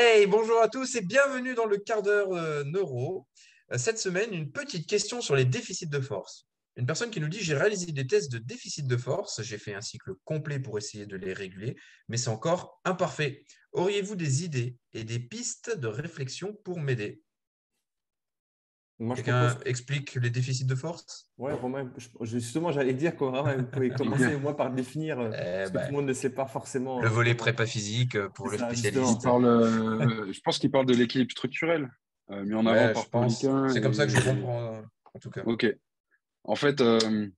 Hey, bonjour à tous et bienvenue dans le quart d'heure euh, neuro. Euh, Cette semaine, une petite question sur les déficits de force. Une personne qui nous dit J'ai réalisé des tests de déficit de force, j'ai fait un cycle complet pour essayer de les réguler, mais c'est encore imparfait. Auriez-vous des idées et des pistes de réflexion pour m'aider? Moi, Quelqu'un propose... explique les déficits de force? Ouais, Romain, je- justement, j'allais dire qu'on Romain, pouvez commencer moi par définir, euh, Eh que ben, tout le monde ne sait pas forcément. Le euh, volet prépa physique euh, pour C'est le ça, spécialiste. Il parle, euh, je pense qu'il parle de l'équilibre structurel, euh, mis en avant Ouais, par. Pauliquin C'est comme ça que je comprends, en tout cas. Ok. En fait, euh,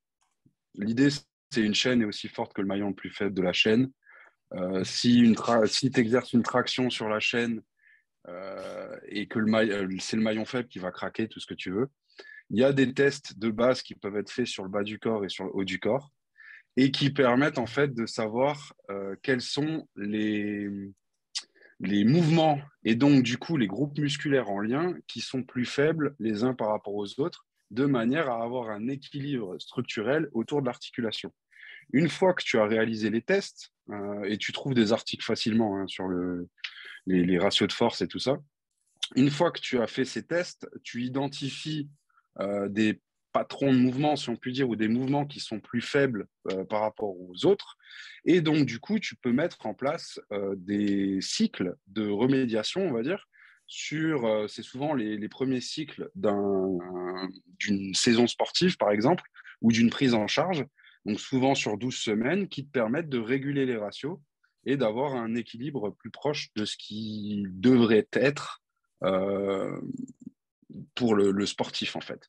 l'idée, c'est une chaîne est aussi forte que le maillon le plus faible de la chaîne. Euh, si une tra- si tu exerces une traction sur la chaîne et que euh, c'est le maillon faible qui va craquer, tout ce que tu veux, il y a des tests de base qui peuvent être faits sur le bas du corps et sur le haut du corps et qui permettent en fait de savoir euh, quels sont les, les mouvements et donc du coup les groupes musculaires en lien qui sont plus faibles les uns par rapport aux autres de manière à avoir un équilibre structurel autour de l'articulation. Une fois que tu as réalisé les tests, euh, et tu trouves des articles facilement hein, sur le, les, ratios de force et tout ça, une fois que tu as fait ces tests, tu identifies euh, des patrons de mouvement, si on peut dire, ou des mouvements qui sont plus faibles euh, par rapport aux autres. Et donc, du coup, tu peux mettre en place euh, des cycles de remédiation, on va dire, sur, c'est souvent les, premiers cycles d'un- d'une saison sportive, par exemple, ou d'une prise en charge, donc souvent sur 12 semaines, qui te permettent de réguler les ratios et d'avoir un équilibre plus proche de ce qui devrait être euh, pour le, sportif, en fait.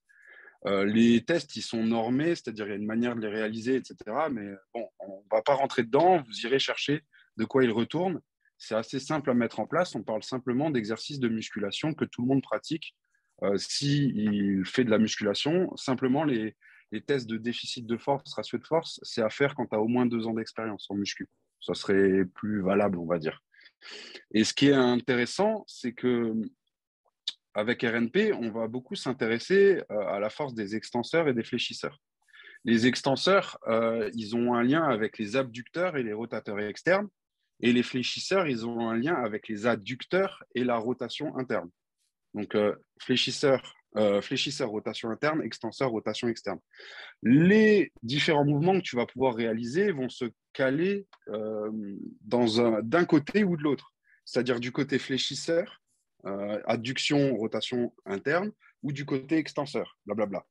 Euh, les tests, ils sont normés, c'est-à-dire il y a une manière de les réaliser, etc. Mais bon, on ne va pas rentrer dedans, vous irez chercher de quoi ils retournent. C'est assez simple à mettre en place. On parle simplement d'exercices de musculation que tout le monde pratique. Euh, S'il fait de la musculation, simplement les, les tests de déficit de force, ratio de force, c'est à faire quand tu as au moins deux ans d'expérience en muscu. Ça serait plus valable, on va dire. Et ce qui est intéressant, c'est que avec RNP, on va beaucoup s'intéresser euh, à la force des extenseurs et des fléchisseurs. Les extenseurs, euh, ils ont un lien avec les abducteurs et les rotateurs externes, et les fléchisseurs, ils ont un lien avec les adducteurs et la rotation interne. Donc, euh, fléchisseur, euh, fléchisseur, rotation interne, extenseur, rotation externe. Les différents mouvements que tu vas pouvoir réaliser vont se caler euh, d'un côté ou de l'autre, c'est-à-dire du côté fléchisseur, euh, adduction, rotation interne, ou du côté extenseur, blablabla.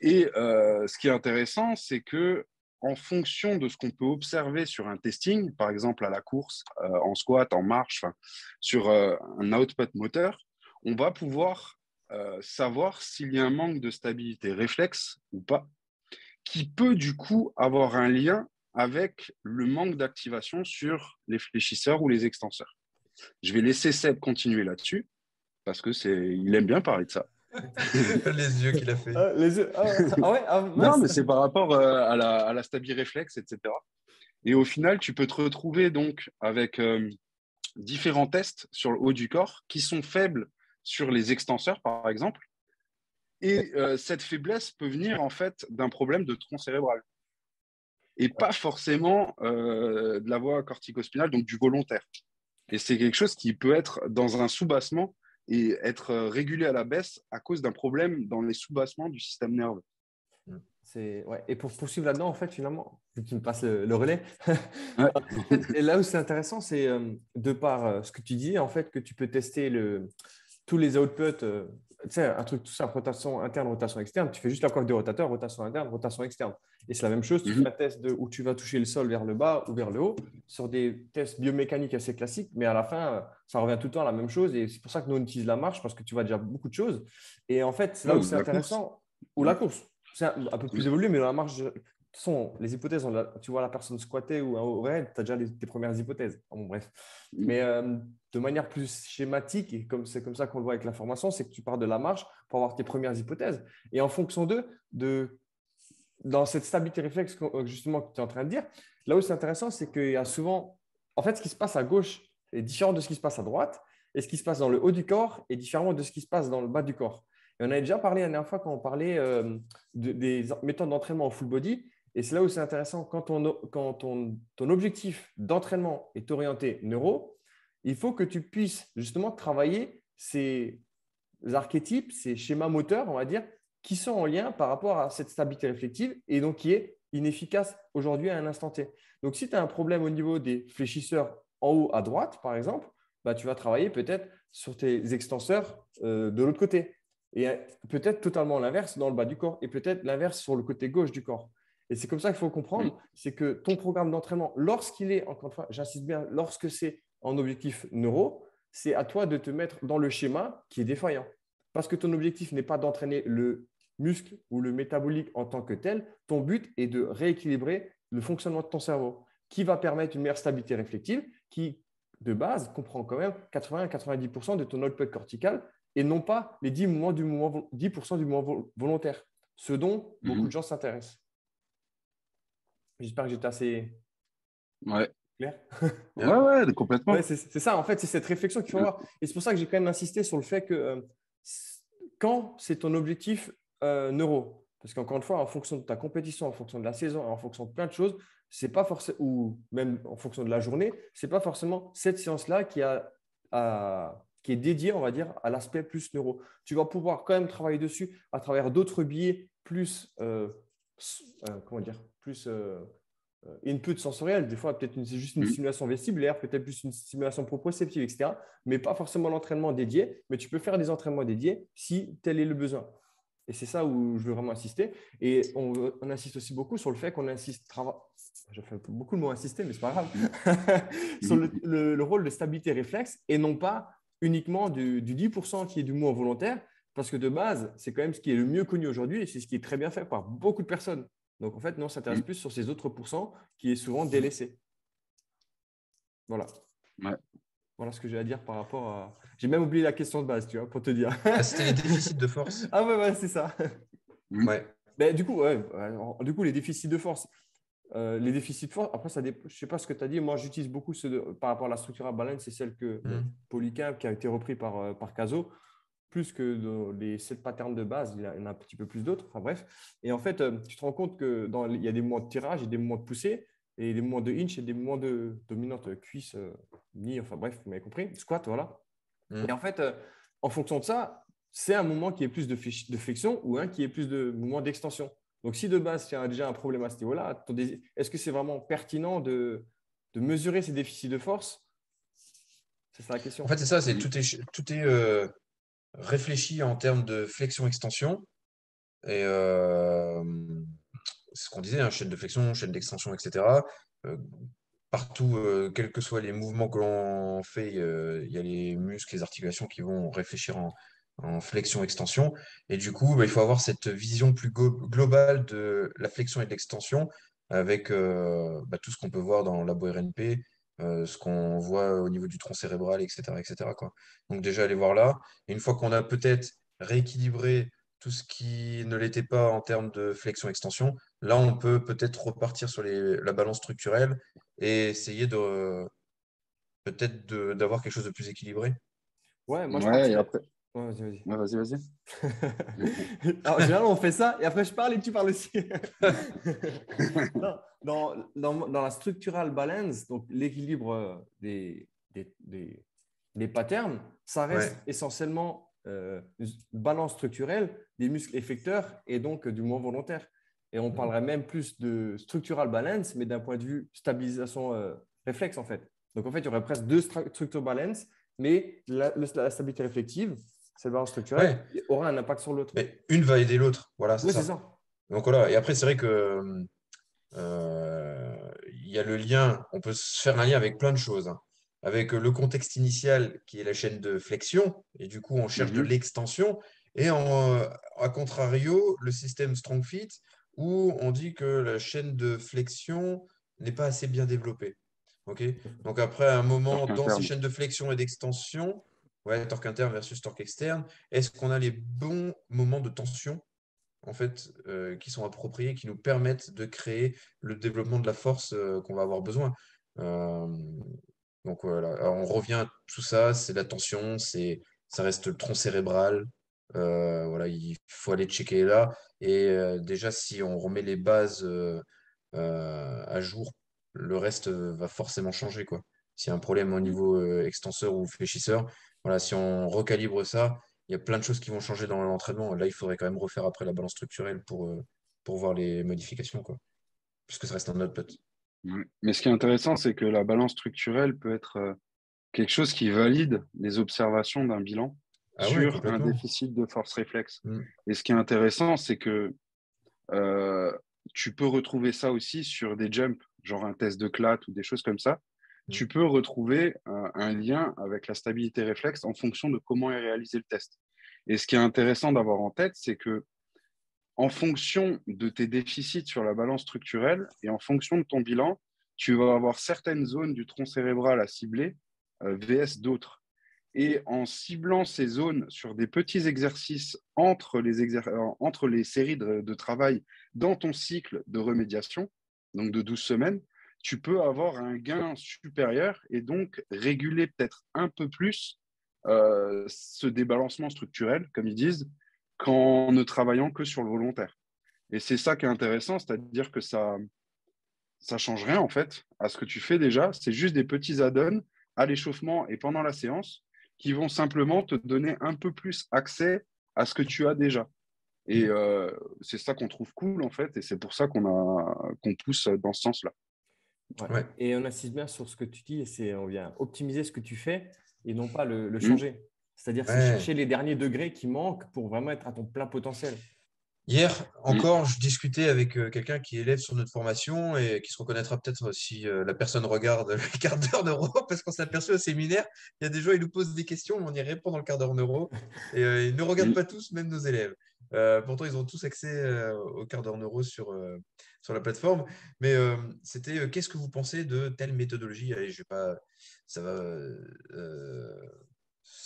Et euh, ce qui est intéressant, c'est que en fonction de ce qu'on peut observer sur un testing, par exemple à la course, en squat, en marche, sur un output moteur, on va pouvoir euh, savoir s'il y a un manque de stabilité réflexe ou pas, qui peut du coup avoir un lien avec le manque d'activation sur les fléchisseurs ou les extenseurs. Je vais laisser Seb continuer là-dessus, parce que c'est, il aime bien parler de ça. les yeux qu'il a fait. Ah, les yeux- ah, ah ouais, ah, Non, mais c'est par rapport euh, à la, à la stabilité réflexe, etc. Et au final, tu peux te retrouver donc avec euh, différents tests sur le haut du corps qui sont faibles sur les extenseurs, par exemple. Et euh, cette faiblesse peut venir en fait d'un problème de tronc cérébral. Et pas forcément euh, de la voie corticospinale, donc du volontaire. Et c'est quelque chose qui peut être dans un sous-bassement et être euh, régulé à la baisse à cause d'un problème dans les sous-bassements du système nerveux. C'est- ouais. Et pour poursuivre là-dedans, en fait, finalement, tu me passes le, le relais, et là où c'est intéressant, c'est de par ce que tu dis, en fait, que tu peux tester le, tous les outputs, euh, tu sais, un truc tout simple, rotation interne, rotation externe, tu fais juste la coque de rotateur, rotation interne, rotation externe. Et c'est la même chose, tu Mhm. fais un test de, où tu vas toucher le sol vers le bas ou vers le haut, sur des tests biomécaniques assez classiques, mais à la fin, ça revient tout le temps à la même chose. Et c'est pour ça que nous, on utilise la marche, parce que tu vois déjà beaucoup de choses. Et en fait, c'est là Ouais, où c'est intéressant, ou la course. C'est un, un peu plus évolué, mais dans la marche, façon, les hypothèses, on l'a- tu vois la personne squatter ou au raid, tu as déjà les- tes premières hypothèses. Bon, bref. Mm. Mais euh, de manière plus schématique, et comme c'est comme ça qu'on le voit avec l'information, c'est que tu pars de la marche pour avoir tes premières hypothèses. Et en fonction d'eux, de, dans cette stabilité réflexe qu'on- justement que tu es en train de dire, là où c'est intéressant, c'est qu'il y a souvent, en fait, ce qui se passe à gauche est différent de ce qui se passe à droite, et ce qui se passe dans le haut du corps est différent de ce qui se passe dans le bas du corps. Et on avait déjà parlé la dernière fois quand on parlait euh, de- des méthodes d'entraînement en full body. Et c'est là où c'est intéressant quand, ton, objectif d'entraînement est orienté neuro, Il faut que tu puisses justement travailler ces archétypes, ces schémas moteurs, on va dire, qui sont en lien par rapport à cette stabilité réflective et donc qui est inefficace aujourd'hui à un instant T. Donc, si tu as un problème au niveau des fléchisseurs en haut à droite, par exemple, bah, tu vas travailler peut-être sur tes extenseurs euh, de l'autre côté. Et euh, peut-être totalement l'inverse dans le bas du corps et peut-être l'inverse sur le côté gauche du corps. Et c'est comme ça qu'il faut comprendre, c'est que ton programme d'entraînement, lorsqu'il est, encore une fois, j'insiste bien, lorsque c'est en objectif neuro, c'est à toi de te mettre dans le schéma qui est défaillant. Parce que ton objectif n'est pas d'entraîner le muscle ou le métabolique en tant que tel, ton but est de rééquilibrer le fonctionnement de ton cerveau, qui va permettre une meilleure stabilité réflective, qui, de base, comprend quand même 80 90% de ton output cortical et non pas les 10%, mouvements du mouvement, 10 du mouvement volontaire, ce dont beaucoup mhm. de gens s'intéressent. J'espère que j'étais assez ouais. clair. ouais, ouais, complètement. c'est ça, en fait, c'est cette réflexion qu'il faut avoir. Et c'est pour ça que j'ai quand même insisté sur le fait que euh, quand c'est ton objectif euh, neuro, parce qu'encore une fois, en fonction de ta compétition, en fonction de la saison, en fonction de plein de choses, c'est pas forcément, ou même en fonction de la journée, c'est pas forcément cette séance-là qui a, qui est dédiée, on va dire, à l'aspect plus neuro. Tu vas pouvoir quand même travailler dessus à travers d'autres biais plus, euh, comment dire, plus euh, input sensoriel. Des fois, peut-être c'est juste une mm. simulation vestibulaire, peut-être plus une simulation proprioceptive, etc. Mais pas forcément l'entraînement dédié. Mais tu peux faire des entraînements dédiés si tel est le besoin. Et c'est ça où je veux vraiment insister. Et on, insiste aussi beaucoup sur le fait qu'on insiste, je fais beaucoup de mots insister, mais c'est pas grave, sur le, rôle de stabilité réflexe et non pas uniquement du, 10% qui est du mouvement volontaire, parce que de base, c'est quand même ce qui est le mieux connu aujourd'hui et c'est ce qui est très bien fait par beaucoup de personnes. Donc en fait, non, on s'intéresse plus sur ces autres pourcents qui est souvent délaissé. Voilà. Voilà ce que j'ai à dire par rapport à. J'ai même oublié la question de base, tu vois, pour te dire. Ah, c'était les déficits de force. Ah ouais, ouais, c'est ça. Ouais. Mais du coup, ouais, du coup, les déficits de force. Euh, les déficits de force, après, ça je ne sais pas ce que tu as dit. Moi, j'utilise beaucoup ceux par rapport à la structure à balance, c'est celle que mmh. qui a été repris par, euh, par Caso, plus que les sept patterns de base, il y en a un petit peu plus d'autres. Enfin bref. Et en fait, euh, tu te rends compte qu'il y a des mouvements de tirage et des mouvements de poussée et des mouvements de hinge et des mouvements de dominante cuisse, ni, enfin bref, vous m'avez compris, squat, voilà. Mm. Et en fait, euh, en fonction de ça, c'est un mouvement qui est plus de, de flexion ou un qui est plus de mouvement d'extension. Donc, si de base, tu as déjà un problème à ce niveau-là, est-ce que c'est vraiment pertinent de, de, mesurer ces déficits de force? C'est ça la question. En fait, c'est ça, c'est tout est, tout est euh, réfléchi en termes de flexion-extension. Et euh, c'est ce qu'on disait, hein, chaîne de flexion, chaîne d'extension, etc. Euh, partout, euh, quels que soient les mouvements que l'on fait, il y a les muscles, les articulations qui vont réfléchir en, flexion-extension. Et du coup, bah, il faut avoir cette vision plus globale de la flexion et de l'extension avec bah, tout ce qu'on peut voir dans la RNP, ce qu'on voit au niveau du tronc cérébral, etc. etc. Quoi. Donc déjà, aller voir là. Et une fois qu'on a peut-être rééquilibré tout ce qui ne l'était pas en termes de flexion-extension, Là, on peut peut-être repartir sur la balance structurelle et essayer de peut-être d'avoir quelque chose de plus équilibré. Ouais, moi je ouais, après... vas-y, vas-y. vas-y, vas-y. Alors, généralement, on fait ça et après, je parle et tu parles aussi. dans, dans, dans, la structural balance, donc l'équilibre des, des, des, patterns, ça reste essentiellement euh, une balance structurelle des muscles effecteurs et donc du mouvement volontaire. Et on parlerait même plus de structural balance, mais d'un point de vue stabilisation euh, réflexe, en fait. Donc, en fait, il y aurait presque deux structural balance, mais la, stabilité réflective, cette balance structurelle, aura un impact sur l'autre. Mais une va aider l'autre. Voilà, c'est ça. Donc, voilà. Et après, c'est vrai que euh, il y a le lien, on peut se faire un lien avec plein de choses. Hein. Avec le contexte initial qui est la chaîne de flexion, et du coup, on cherche de mhm. l'extension. Et en, à contrario, le système Strong Fit, où on dit que la chaîne de flexion n'est pas assez bien développée. Donc après un moment dans ces chaînes de flexion et d'extension, ouais, torque interne versus torque externe, est-ce qu'on a les bons moments de tension en fait, euh, qui sont appropriés, qui nous permettent de créer le développement de la force euh, qu'on va avoir besoin? Euh, donc voilà, on revient à tout ça, c'est la tension, c'est ça reste le tronc cérébral, voilà, il faut aller checker là. Et déjà, si on remet les bases à jour, le reste va forcément changer. Quoi. s'il y a un problème au niveau extenseur ou fléchisseur. Voilà, si on recalibre ça, il y a plein de choses qui vont changer dans l'entraînement. Là, il faudrait quand même refaire après la balance structurelle pour, euh, pour voir les modifications, quoi. Puisque ça reste un autre pote. Mais ce qui est intéressant, c'est que la balance structurelle peut être euh, quelque chose qui valide les observations d'un bilan ah sur un déficit de force réflexe. Mm. Et ce qui est intéressant, c'est que euh, tu peux retrouver ça aussi sur des jumps, genre un test de clat ou des choses comme ça. Tu peux retrouver un, lien avec la stabilité réflexe en fonction de comment est réalisé le test. Et ce qui est intéressant d'avoir en tête, c'est que en fonction de tes déficits sur la balance structurelle et en fonction de ton bilan, tu vas avoir certaines zones du tronc cérébral à cibler, euh, VS d'autres. Et en ciblant ces zones sur des petits exercices entre les, euh, entre les séries de, travail dans ton cycle de remédiation, donc de 12 semaines, tu peux avoir un gain supérieur et donc réguler peut-être un peu plus euh, ce débalancement structurel, comme ils disent, qu'en ne travaillant que sur le volontaire. Et c'est ça qui est intéressant, c'est-à-dire que ça ça change rien en fait à ce que tu fais déjà. C'est juste des petits add-ons à l'échauffement et pendant la séance qui vont simplement te donner un peu plus accès à ce que tu as déjà. Et euh, c'est ça qu'on trouve cool en fait, et c'est pour ça qu'on a qu'on pousse dans ce sens-là. Et on insiste bien sur ce que tu dis, c'est on vient optimiser ce que tu fais et non pas le, mm. changer. C'est-à-dire chercher les derniers degrés qui manquent pour vraiment être à ton plein potentiel. Hier encore, je discutais avec euh, quelqu'un qui est élève sur notre formation et qui se reconnaîtra peut-être si euh, la personne regarde le quart d'heure neuro, parce qu'on s'est aperçu au séminaire, il y a des gens, ils nous posent des questions, on y répond dans le quart d'heure neuro. Et euh, ils ne regardent pas tous, même nos élèves. pourtant, ils ont tous accès au quart d'heure neuro sur, sur la plateforme. Mais c'était qu'est-ce que vous pensez de telle méthodologie? Allez, je vais pas. Ça va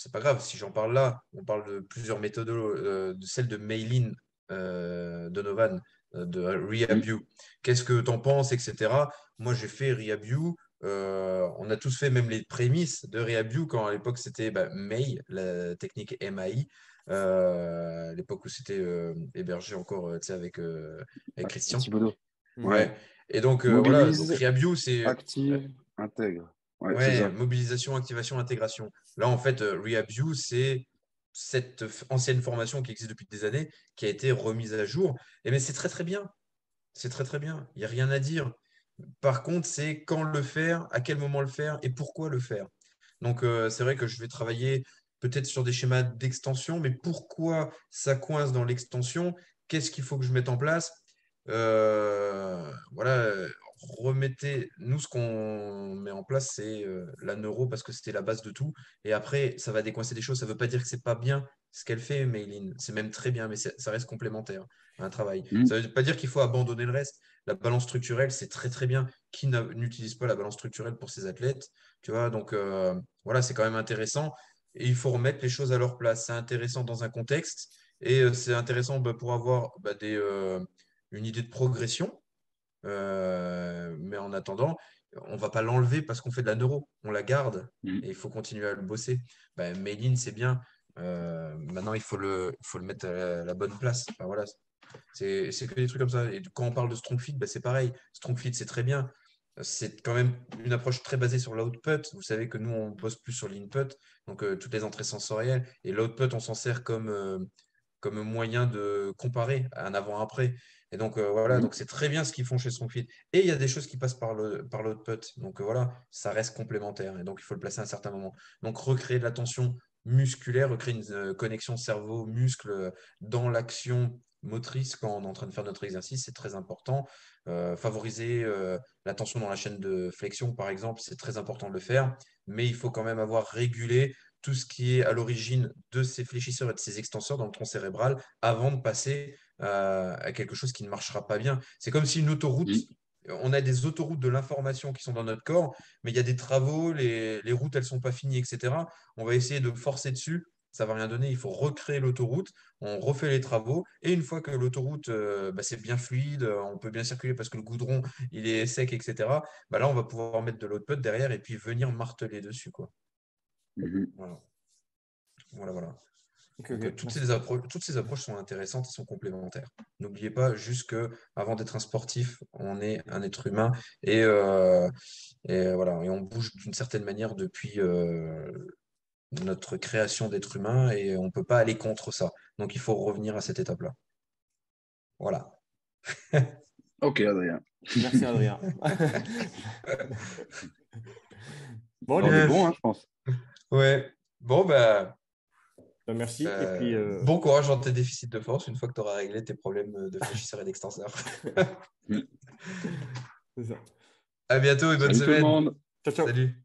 c'est pas grave si j'en parle là. On parle de plusieurs méthodes, euh, de celle de Maylin euh, Donovan, euh, de RehabView. Qu'est-ce que tu en penses, etc. Moi, j'ai fait RehabView. on a tous fait même les prémices de RehabView quand à l'époque c'était bah, May, la technique MAI. à l'époque où c'était hébergé encore avec, avec Christian. Ouais. Et donc, voilà, RehabView, c'est. Active, intègre. Ouais, mobilisation, activation, intégration. Là, en fait, euh, RehabView, c'est cette ancienne formation qui existe depuis des années, qui a été remise à jour. Et mais c'est très très bien. C'est très très bien. Il n'y a rien à dire. Par contre, c'est quand le faire, à quel moment le faire et pourquoi le faire. Donc, euh, c'est vrai que je vais travailler peut-être sur des schémas d'extension, mais pourquoi ça coince dans l'extension? Qu'est-ce qu'il faut que je mette en place? Euh, Voilà, remettez, nous, ce qu'on met en place, c'est euh, la neuro parce que c'était la base de tout. Et après, ça va décoincer des choses. Ça ne veut pas dire que c'est pas bien ce qu'elle fait, Mayline. C'est même très bien, mais ça reste complémentaire à un travail. Mm. Ça ne veut pas dire qu'il faut abandonner le reste. La balance structurelle, c'est très très bien. Qui n'utilise pas la balance structurelle pour ses athlètes Tu vois, donc euh, voilà, c'est quand même intéressant. Et il faut remettre les choses à leur place. C'est intéressant dans un contexte et euh, c'est intéressant bah, pour avoir bah, des, une idée de progression euh, mais en attendant, on ne va pas l'enlever parce qu'on fait de la neuro. On la garde mm. et il faut continuer à le bosser. Ben, c'est bien. Euh, maintenant, il faut le, faut le mettre à la, bonne place. voilà. C'est que des trucs comme ça. Et quand on parle de strong fit, ben, c'est pareil. Strong fit, c'est très bien. C'est quand même une approche très basée sur l'output. Vous savez que nous, on bosse plus sur l'input, donc euh, toutes les entrées sensorielles. Et l'output, on s'en sert comme, comme moyen de comparer un avant-après. Et donc, euh, voilà, mmh. donc c'est très bien ce qu'ils font chez Strongfit. Et il y a des choses qui passent par le par l'output. Donc, euh, voilà, ça reste complémentaire. Et donc, il faut le placer à un certain moment. Donc, recréer de la tension musculaire, recréer une euh, connexion cerveau-muscle dans l'action motrice quand on est en train de faire notre exercice, c'est très important. favoriser la tension dans la chaîne de flexion, par exemple, c'est très important de le faire. Mais il faut quand même avoir régulé tout ce qui est à l'origine de ces fléchisseurs et de ces extenseurs dans le tronc cérébral avant de passer à quelque chose qui ne marchera pas bien. C'est comme si une autoroute, on a des autoroutes de l'information qui sont dans notre corps, mais il y a des travaux, les, routes, elles ne sont pas finies, etc. On va essayer de forcer dessus. Ça ne va rien donner. Il faut recréer l'autoroute. On refait les travaux. Et une fois que l'autoroute, euh, bah, c'est bien fluide, on peut bien circuler parce que le goudron, il est sec, etc. Bah, là, on va pouvoir mettre de l'output derrière et puis venir marteler dessus. Quoi. Mmh voilà. Voilà, voilà. Euh, toutes, ces appro- toutes ces approches sont intéressantes et sont complémentaires. N'oubliez pas juste que avant d'être un sportif, on est un être humain et, euh, et voilà, et on bouge d'une certaine manière depuis euh, notre création d'être humain et on ne peut pas aller contre ça. Donc il faut revenir à cette étape-là. Voilà. Ok, Adrien. Merci, Adrien. bon, On est gars, bon, hein, je pense. Ouais. Bon, bah, bah, merci. euh, Et puis, euh, bon courage dans tes déficits de force une fois que tu auras réglé tes problèmes de fléchisseur et d'extenseur. c'est ça. À bientôt et bonne Salut tout le semaine. monde. Ciao, ciao. Salut.